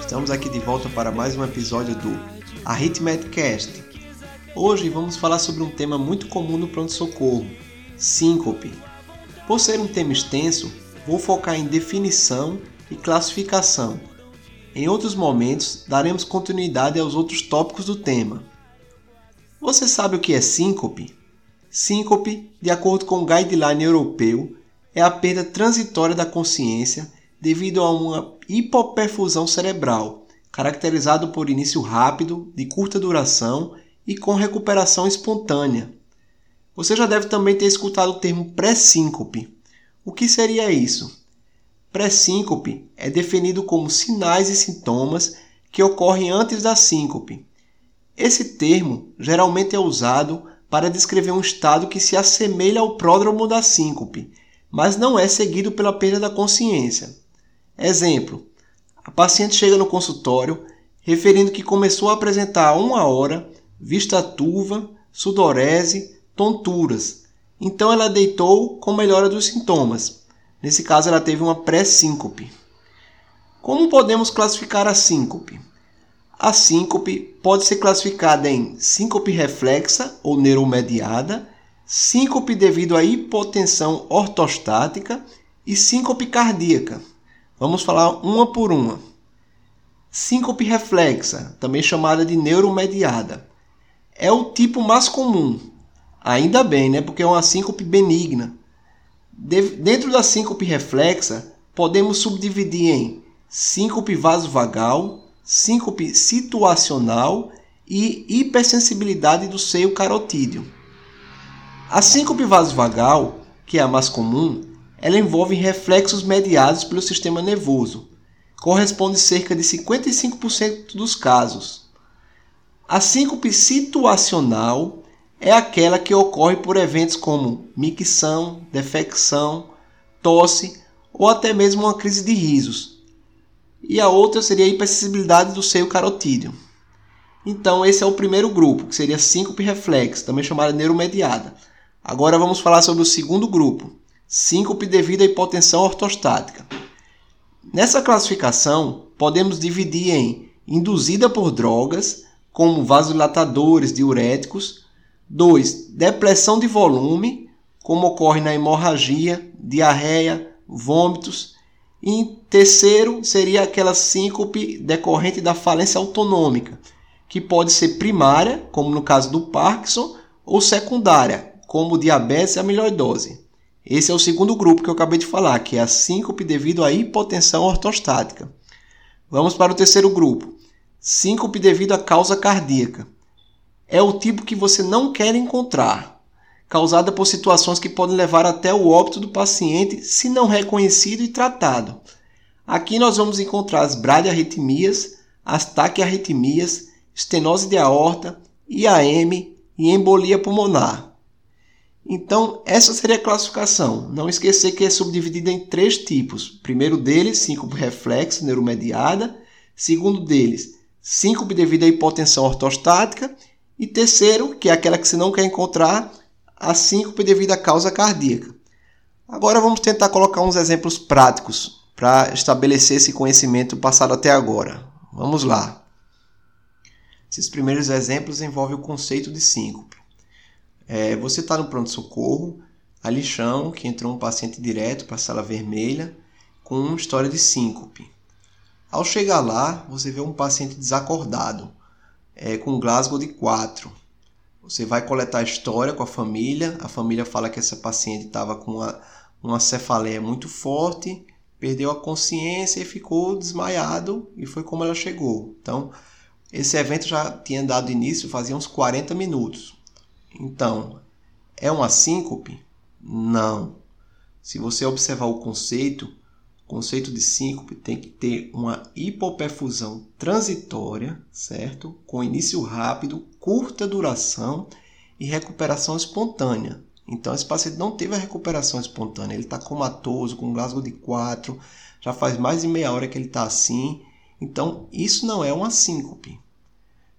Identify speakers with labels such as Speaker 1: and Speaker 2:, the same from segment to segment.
Speaker 1: Estamos aqui de volta para mais um episódio do Arithmeticast. Hoje vamos falar sobre um tema muito comum no pronto-socorro: síncope. Por ser um tema extenso, vou focar em definição e classificação. Em outros momentos, daremos continuidade aos outros tópicos do tema. Você sabe o que é síncope? Síncope, de acordo com o guideline europeu, é a perda transitória da consciência devido a uma hipoperfusão cerebral, caracterizado por início rápido, de curta duração e com recuperação espontânea. Você já deve também ter escutado o termo pré-síncope. O que seria isso? Pré-síncope é definido como sinais e sintomas que ocorrem antes da síncope. Esse termo geralmente é usado para descrever um estado que se assemelha ao pródromo da síncope, mas não é seguido pela perda da consciência. Exemplo: a paciente chega no consultório referindo que começou a apresentar há uma hora vista turva, sudorese, tonturas. Então ela deitou com melhora dos sintomas. Nesse caso, ela teve uma pré-síncope. Como podemos classificar a síncope? A síncope pode ser classificada em síncope reflexa ou neuromediada, síncope devido à hipotensão ortostática e síncope cardíaca. Vamos falar uma por uma. Síncope reflexa, também chamada de neuromediada, é o tipo mais comum. Ainda bem, né? Porque é uma síncope benigna. De dentro da síncope reflexa, podemos subdividir em síncope vasovagal, síncope situacional e hipersensibilidade do seio carotídeo. A síncope vasovagal, que é a mais comum, ela envolve reflexos mediados pelo sistema nervoso. Corresponde cerca de 55% dos casos. A síncope situacional é aquela que ocorre por eventos como micção, defecção, tosse ou até mesmo uma crise de risos. E a outra seria a hipersensibilidade do seio carotídeo. Então, esse é o primeiro grupo, que seria síncope reflexa, também chamada neuromediada. Agora vamos falar sobre o segundo grupo, síncope devido à hipotensão ortostática. Nessa classificação, podemos dividir em induzida por drogas, como vasodilatadores, diuréticos. 2. Depressão de volume, como ocorre na hemorragia, diarreia, vômitos. E terceiro seria aquela síncope decorrente da falência autonômica, que pode ser primária, como no caso do Parkinson, ou secundária, como diabetes e amiloidose. Esse é o segundo grupo que eu acabei de falar, que é a síncope devido à hipotensão ortostática. Vamos para o terceiro grupo, síncope devido à causa cardíaca. É o tipo que você não quer encontrar, causada por situações que podem levar até o óbito do paciente se não reconhecido e tratado. Aqui nós vamos encontrar as bradiarritmias, as taquiarritmias, estenose de aorta, IAM e embolia pulmonar. Então, essa seria a classificação. Não esquecer que é subdividida em três tipos. Primeiro deles, síncope reflexa neuromediada. Segundo deles, síncope devido à hipotensão ortostática. E terceiro, que é aquela que você não quer encontrar, a síncope devido à causa cardíaca. Agora vamos tentar colocar uns exemplos práticos para estabelecer esse conhecimento passado até agora. Vamos lá. Esses primeiros exemplos envolvem o conceito de síncope. É, você está no pronto-socorro, ali chão, que entrou um paciente direto para a sala vermelha com uma história de síncope. Ao chegar lá, você vê um paciente desacordado, é, com Glasgow de 4. Você vai coletar a história com a família. A família fala que essa paciente estava com uma, uma cefaleia muito forte, perdeu a consciência e ficou desmaiado, e foi como ela chegou. Então, esse evento já tinha dado início fazia uns 40 minutos. Então, é uma síncope? Não. Se você observar o conceito, o conceito de síncope tem que ter uma hipoperfusão transitória, certo? Com início rápido, curta duração e recuperação espontânea. Então, esse paciente não teve a recuperação espontânea, ele está comatoso, com Glasgow de 4, já faz mais de meia hora que ele está assim. Então, isso não é uma síncope.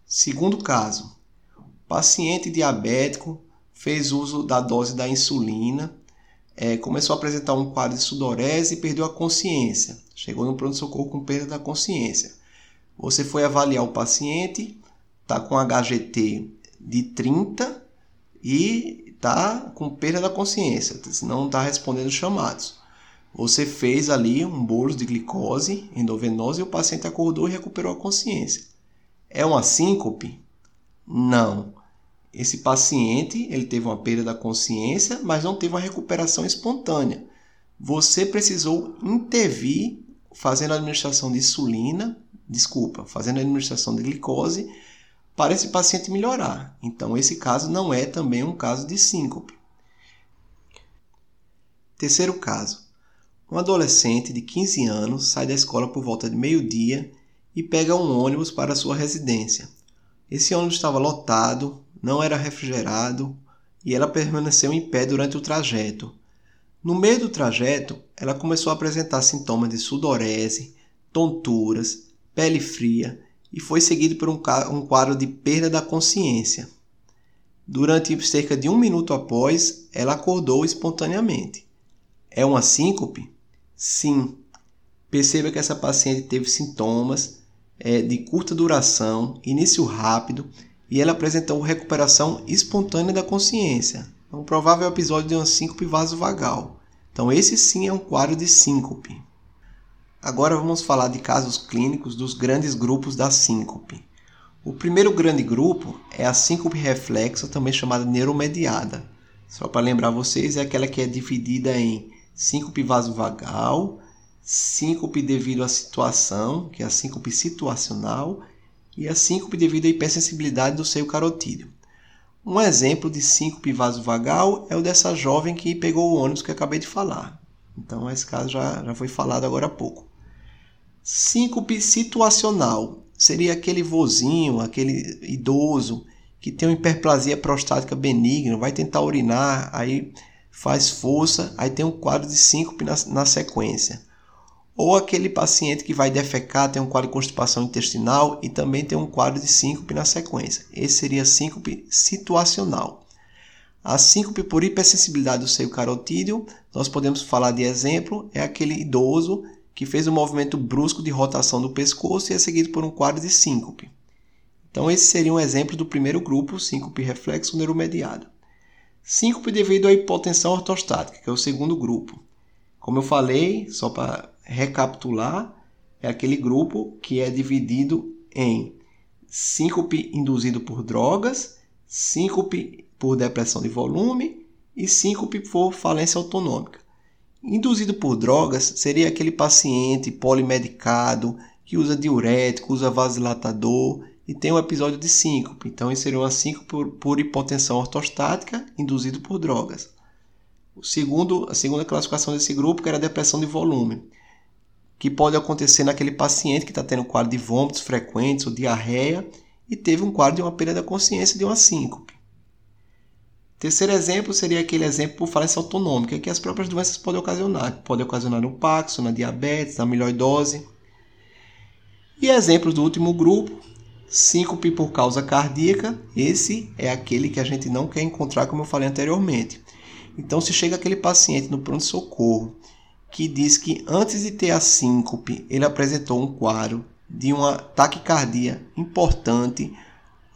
Speaker 1: Segundo caso, Paciente diabético fez uso da dose da insulina, é, começou a apresentar um quadro de sudorese e perdeu a consciência. Chegou no pronto-socorro com perda da consciência. Você foi avaliar o paciente, está com HGT de 30 e está com perda da consciência, não está respondendo chamados. Você fez ali um bolo de glicose endovenosa e o paciente acordou e recuperou a consciência. É uma síncope? Não. Esse paciente ele teve uma perda da consciência, mas não teve uma recuperação espontânea. Você precisou intervir fazendo a administração de insulina, desculpa, fazendo a administração de glicose para esse paciente melhorar. Então, esse caso não é também um caso de síncope. Terceiro caso. Um adolescente de 15 anos sai da escola por volta de meio-dia e pega um ônibus para sua residência. Esse ônibus estava lotado, não era refrigerado e ela permaneceu em pé durante o trajeto. No meio do trajeto, ela começou a apresentar sintomas de sudorese, tonturas, pele fria e foi seguido por um quadro de perda da consciência. Durante cerca de um minuto após, ela acordou espontaneamente. É uma síncope? Sim. Perceba que essa paciente teve sintomas é, de curta duração, início rápido e ela apresentou recuperação espontânea da consciência. Um provável episódio de uma síncope vasovagal. Então, esse sim é um quadro de síncope. Agora vamos falar de casos clínicos dos grandes grupos da síncope. O primeiro grande grupo é a síncope reflexa, também chamada neuromediada. Só para lembrar vocês, é aquela que é dividida em síncope vasovagal, síncope devido à situação, que é a síncope situacional, e a síncope devido à hipersensibilidade do seio carotídeo. Um exemplo de síncope vasovagal é o dessa jovem que pegou o ônibus que acabei de falar. Então, esse caso já, já foi falado agora há pouco. Síncope situacional seria aquele vozinho, aquele idoso que tem uma hiperplasia prostática benigna, vai tentar urinar, aí faz força, aí tem um quadro de síncope na, na sequência. Ou aquele paciente que vai defecar, tem um quadro de constipação intestinal e também tem um quadro de síncope na sequência. Esse seria síncope situacional. A síncope por hipersensibilidade do seio carotídeo, nós podemos falar de exemplo, é aquele idoso que fez um movimento brusco de rotação do pescoço e é seguido por um quadro de síncope. Então, esse seria um exemplo do primeiro grupo, síncope reflexo neuromediado. Síncope devido à hipotensão ortostática, que é o segundo grupo. Como eu falei, só para recapitular, é aquele grupo que é dividido em síncope induzido por drogas, síncope por depressão de volume e síncope por falência autonômica. Induzido por drogas seria aquele paciente polimedicado que usa diurético, usa vasodilatador e tem um episódio de síncope. Então, isso seria uma síncope por, por hipotensão ortostática induzido por drogas. O segundo, a segunda classificação desse grupo era a depressão de volume que pode acontecer naquele paciente que está tendo quadro de vômitos frequentes ou diarreia e teve um quadro de uma perda da consciência de uma síncope. Terceiro exemplo seria aquele exemplo por falência autonômica, que as próprias doenças podem ocasionar. Pode ocasionar no Paxo, na diabetes, na amiloidose. E exemplos do último grupo, síncope por causa cardíaca, esse é aquele que a gente não quer encontrar, como eu falei anteriormente. Então, se chega aquele paciente no pronto-socorro que diz que antes de ter a síncope, ele apresentou um quadro de uma taquicardia importante.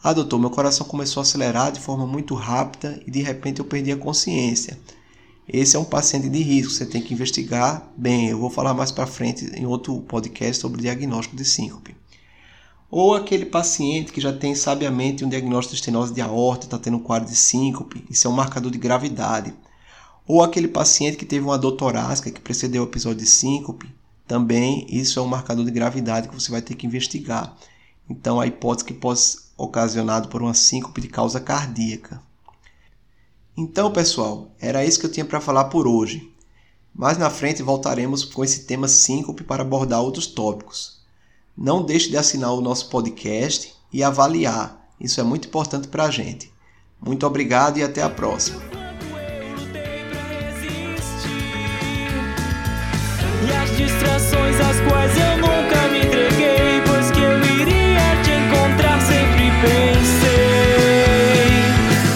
Speaker 1: Ah, doutor, meu coração começou a acelerar de forma muito rápida e de repente eu perdi a consciência. Esse é um paciente de risco, você tem que investigar bem. Eu vou falar mais para frente em outro podcast sobre diagnóstico de síncope. Ou aquele paciente que já tem sabiamente um diagnóstico de estenose de aorta, está tendo um quadro de síncope, isso é um marcador de gravidade. Ou aquele paciente que teve uma dor torácica que precedeu o episódio de síncope, também isso é um marcador de gravidade que você vai ter que investigar. Então, a hipótese que pode ser ocasionado por uma síncope de causa cardíaca. Então, pessoal, era isso que eu tinha para falar por hoje. Mais na frente voltaremos com esse tema síncope para abordar outros tópicos. Não deixe de assinar o nosso podcast e avaliar. Isso é muito importante para a gente. Muito obrigado e até a próxima.
Speaker 2: As às quais eu nunca me entreguei, pois que eu iria te encontrar sempre pensei.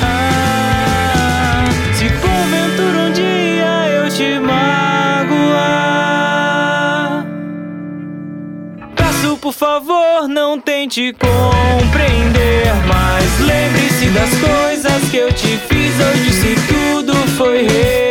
Speaker 2: Ah, se porventura um dia eu te magoar, peço por favor, não tente compreender. Mas lembre-se das coisas que eu te fiz hoje, se tudo foi real.